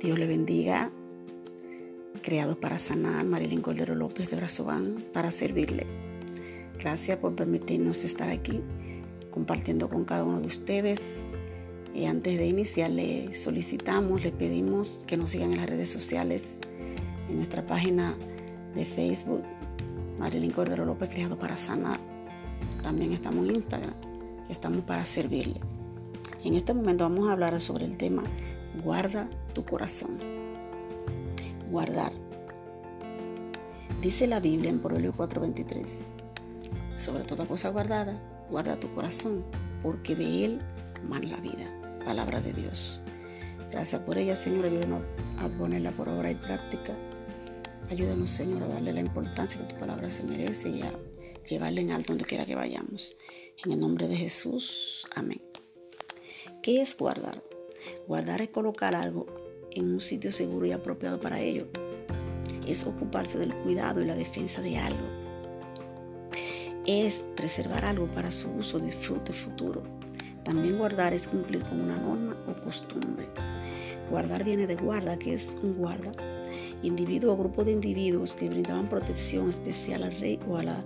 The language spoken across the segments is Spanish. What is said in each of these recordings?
Dios le bendiga. Creados para sanar, Marilyn Cordero López de Brazován, para servirle. Gracias por permitirnos estar aquí compartiendo con cada uno de ustedes. Y antes de iniciar, le solicitamos, le pedimos que nos sigan en las redes sociales, en nuestra página de Facebook, Marilyn Cordero López, Creado para Sanar. También estamos en Instagram, estamos para servirle. En este momento vamos a hablar sobre el tema guarda tu corazón. Guardar. Dice la Biblia en Proverbio 4:23, sobre toda cosa guardada, guarda tu corazón, porque de él mana la vida. Palabra de Dios. Gracias por ella, Señor. Ayúdanos a ponerla por obra y práctica. Ayúdanos, Señor, a darle la importancia que tu palabra se merece y a llevarla en alto donde quiera que vayamos. En el nombre de Jesús. Amén. ¿Qué es guardar? Guardar es colocar algo en un sitio seguro y apropiado para ello. Es ocuparse del cuidado y la defensa de algo. Es preservar algo para su uso, disfrute futuro. También guardar es cumplir con una norma o costumbre. Guardar viene de guarda, que es un guarda, individuo o grupo de individuos que brindaban protección especial al rey o, a la,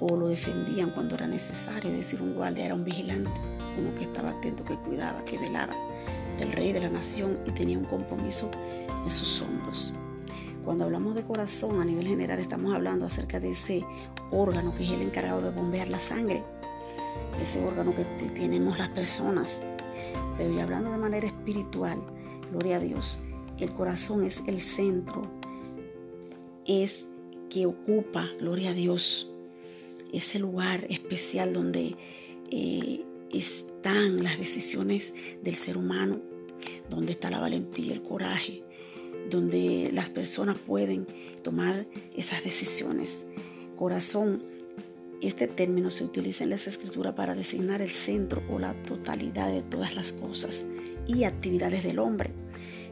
o lo defendían cuando era necesario. Es decir, un guardia era un vigilante uno que estaba atento, que cuidaba, que velaba del rey de la nación y tenía un compromiso en sus hombros. Cuando hablamos de corazón a nivel general estamos hablando acerca de ese órgano que es el encargado de bombear la sangre, ese órgano que tenemos las personas. Pero ya hablando de manera espiritual, gloria a Dios, el corazón es el centro, es que ocupa, gloria a Dios, ese lugar especial donde eh, están las decisiones del ser humano, donde está la valentía, el coraje, donde las personas pueden tomar esas decisiones. Corazón, este término se utiliza en las escrituras para designar el centro o la totalidad de todas las cosas y actividades del hombre.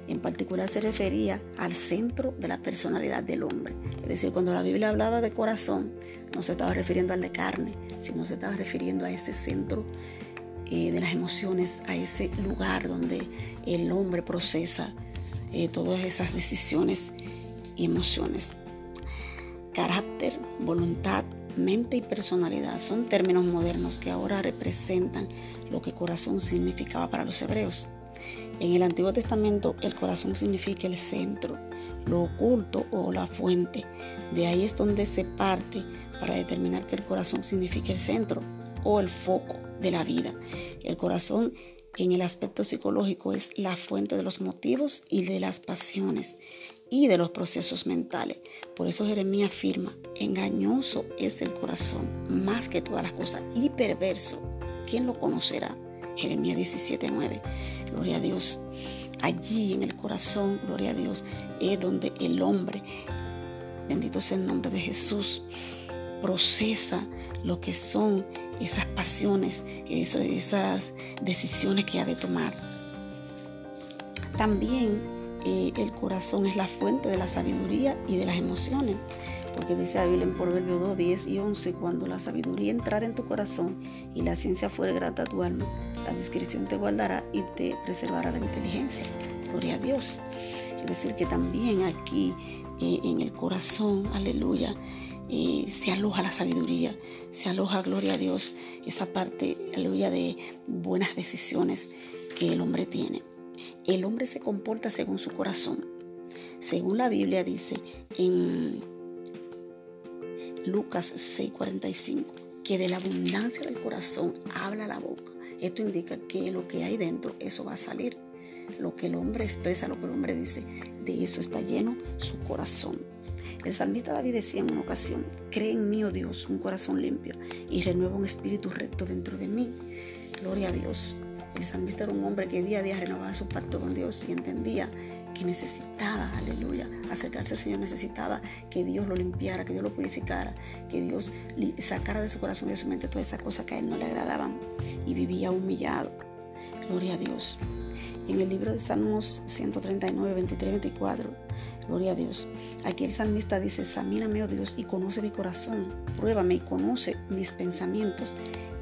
En particular se refería al centro de la personalidad del hombre. Es decir, cuando la Biblia hablaba de corazón, no se estaba refiriendo al de carne, sino se estaba refiriendo a ese centro eh, de las emociones a ese lugar donde el hombre procesa eh, todas esas decisiones y emociones. Carácter, voluntad, mente y personalidad son términos modernos que ahora representan lo que corazón significaba para los hebreos. En el Antiguo Testamento el corazón significa el centro, lo oculto o la fuente. De ahí es donde se parte para determinar que el corazón significa el centro o el foco de la vida. El corazón en el aspecto psicológico es la fuente de los motivos y de las pasiones y de los procesos mentales. Por eso Jeremías afirma, engañoso es el corazón más que todas las cosas y perverso. ¿Quién lo conocerá? Jeremías 17:9. Gloria a Dios. Allí en el corazón, gloria a Dios, es donde el hombre, bendito sea el nombre de Jesús, procesa lo que son esas pasiones, esas decisiones que ha de tomar. También eh, el corazón es la fuente de la sabiduría y de las emociones, porque dice la Biblia en Proverbios 2, 10 y 11, cuando la sabiduría entrara en tu corazón y la ciencia fuera grata a tu alma, la discreción te guardará y te preservará la inteligencia. Gloria a Dios. Es decir, que también aquí eh, en el corazón, aleluya, se aloja la sabiduría, se aloja, gloria a Dios, esa parte, aleluya, de buenas decisiones que el hombre tiene. El hombre se comporta según su corazón. Según la Biblia dice en Lucas 6:45, que de la abundancia del corazón habla la boca. Esto indica que lo que hay dentro, eso va a salir. Lo que el hombre expresa, lo que el hombre dice, de eso está lleno su corazón. El salmista David decía en una ocasión, cree en mí, oh Dios, un corazón limpio y renueva un espíritu recto dentro de mí. Gloria a Dios. El salmista era un hombre que día a día renovaba su pacto con Dios y entendía que necesitaba, aleluya, acercarse al Señor, necesitaba que Dios lo limpiara, que Dios lo purificara, que Dios sacara de su corazón y de su mente todas esas cosas que a él no le agradaban y vivía humillado. Gloria a Dios. En el libro de Salmos 139, 23, 24, Gloria a Dios. Aquí el salmista dice, examíname, oh Dios, y conoce mi corazón. Pruébame y conoce mis pensamientos.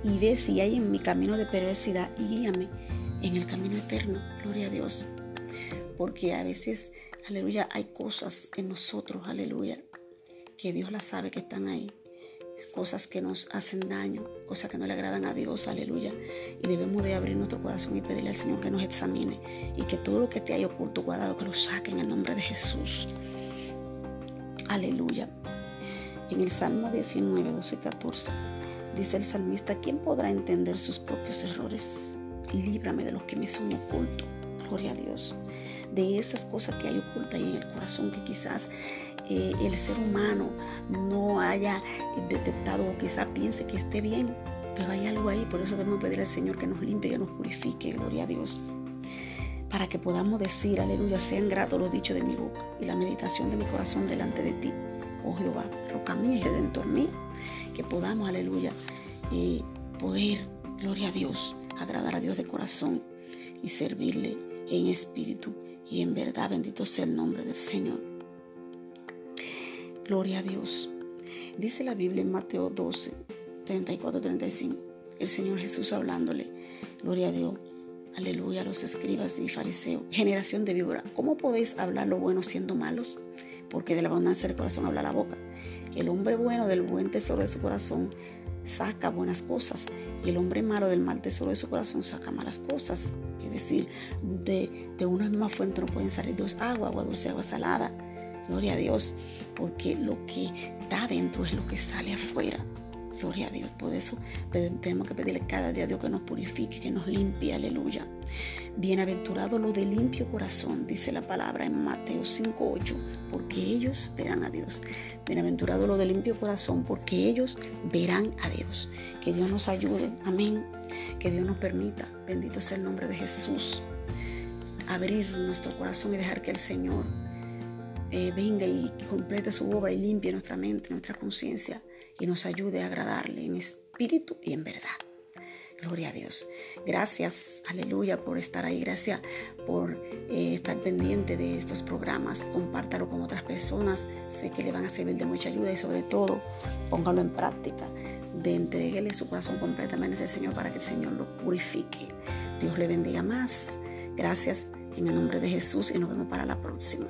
Y ve si hay en mi camino de perversidad y guíame en el camino eterno. Gloria a Dios. porque a veces, aleluya, hay cosas en nosotros, aleluya, que Dios las sabe que están ahí. Cosas que nos hacen daño, cosas que no le agradan a Dios, aleluya. Y debemos de abrir nuestro corazón y pedirle al Señor que nos examine y que todo lo que te haya oculto, guardado, que lo saque en el nombre de Jesús. Aleluya. En el Salmo 19, 12 y 14 dice el salmista, ¿quién podrá entender sus propios errores? Líbrame de los que me son ocultos. Gloria a Dios. De esas cosas que hay ocultas ahí en el corazón que quizás eh, el ser humano no haya detectado o quizás piense que esté bien, pero hay algo ahí, por eso debemos pedir al Señor que nos limpie, que nos purifique, gloria a Dios, para que podamos decir, aleluya, sean gratos los dichos de mi boca y la meditación de mi corazón delante de ti, oh Jehová, roca mía y redentor mío, que podamos, aleluya, eh, poder, gloria a Dios, agradar a Dios de corazón y servirle en espíritu y en verdad, bendito sea el nombre del Señor. Gloria a Dios. Dice la Biblia en Mateo 12, 34, 35. El Señor Jesús hablándole. Gloria a Dios. Aleluya a los escribas y fariseos. Generación de víbora. ¿Cómo podéis hablar lo bueno siendo malos? Porque de la abundancia del corazón habla la boca. El hombre bueno del buen tesoro de su corazón saca buenas cosas y el hombre malo del mal tesoro de su corazón saca malas cosas. Es decir, de, de una misma fuente no pueden salir dos aguas, agua dulce, agua salada. Gloria a Dios, porque lo que está dentro es lo que sale afuera. Gloria a Dios. Por eso tenemos que pedirle cada día a Dios que nos purifique, que nos limpie. Aleluya. Bienaventurado lo de limpio corazón, dice la palabra en Mateo 5:8, porque ellos verán a Dios. Bienaventurado lo de limpio corazón, porque ellos verán a Dios. Que Dios nos ayude. Amén. Que Dios nos permita. Bendito sea el nombre de Jesús. Abrir nuestro corazón y dejar que el Señor eh, venga y complete su obra y limpie nuestra mente, nuestra conciencia y nos ayude a agradarle en espíritu y en verdad. Gloria a Dios. Gracias, aleluya, por estar ahí. Gracias por eh, estar pendiente de estos programas. Compártalo con otras personas. Sé que le van a servir de mucha ayuda y sobre todo póngalo en práctica. De entreguele su corazón completamente al Señor para que el Señor lo purifique. Dios le bendiga más. Gracias en el nombre de Jesús y nos vemos para la próxima.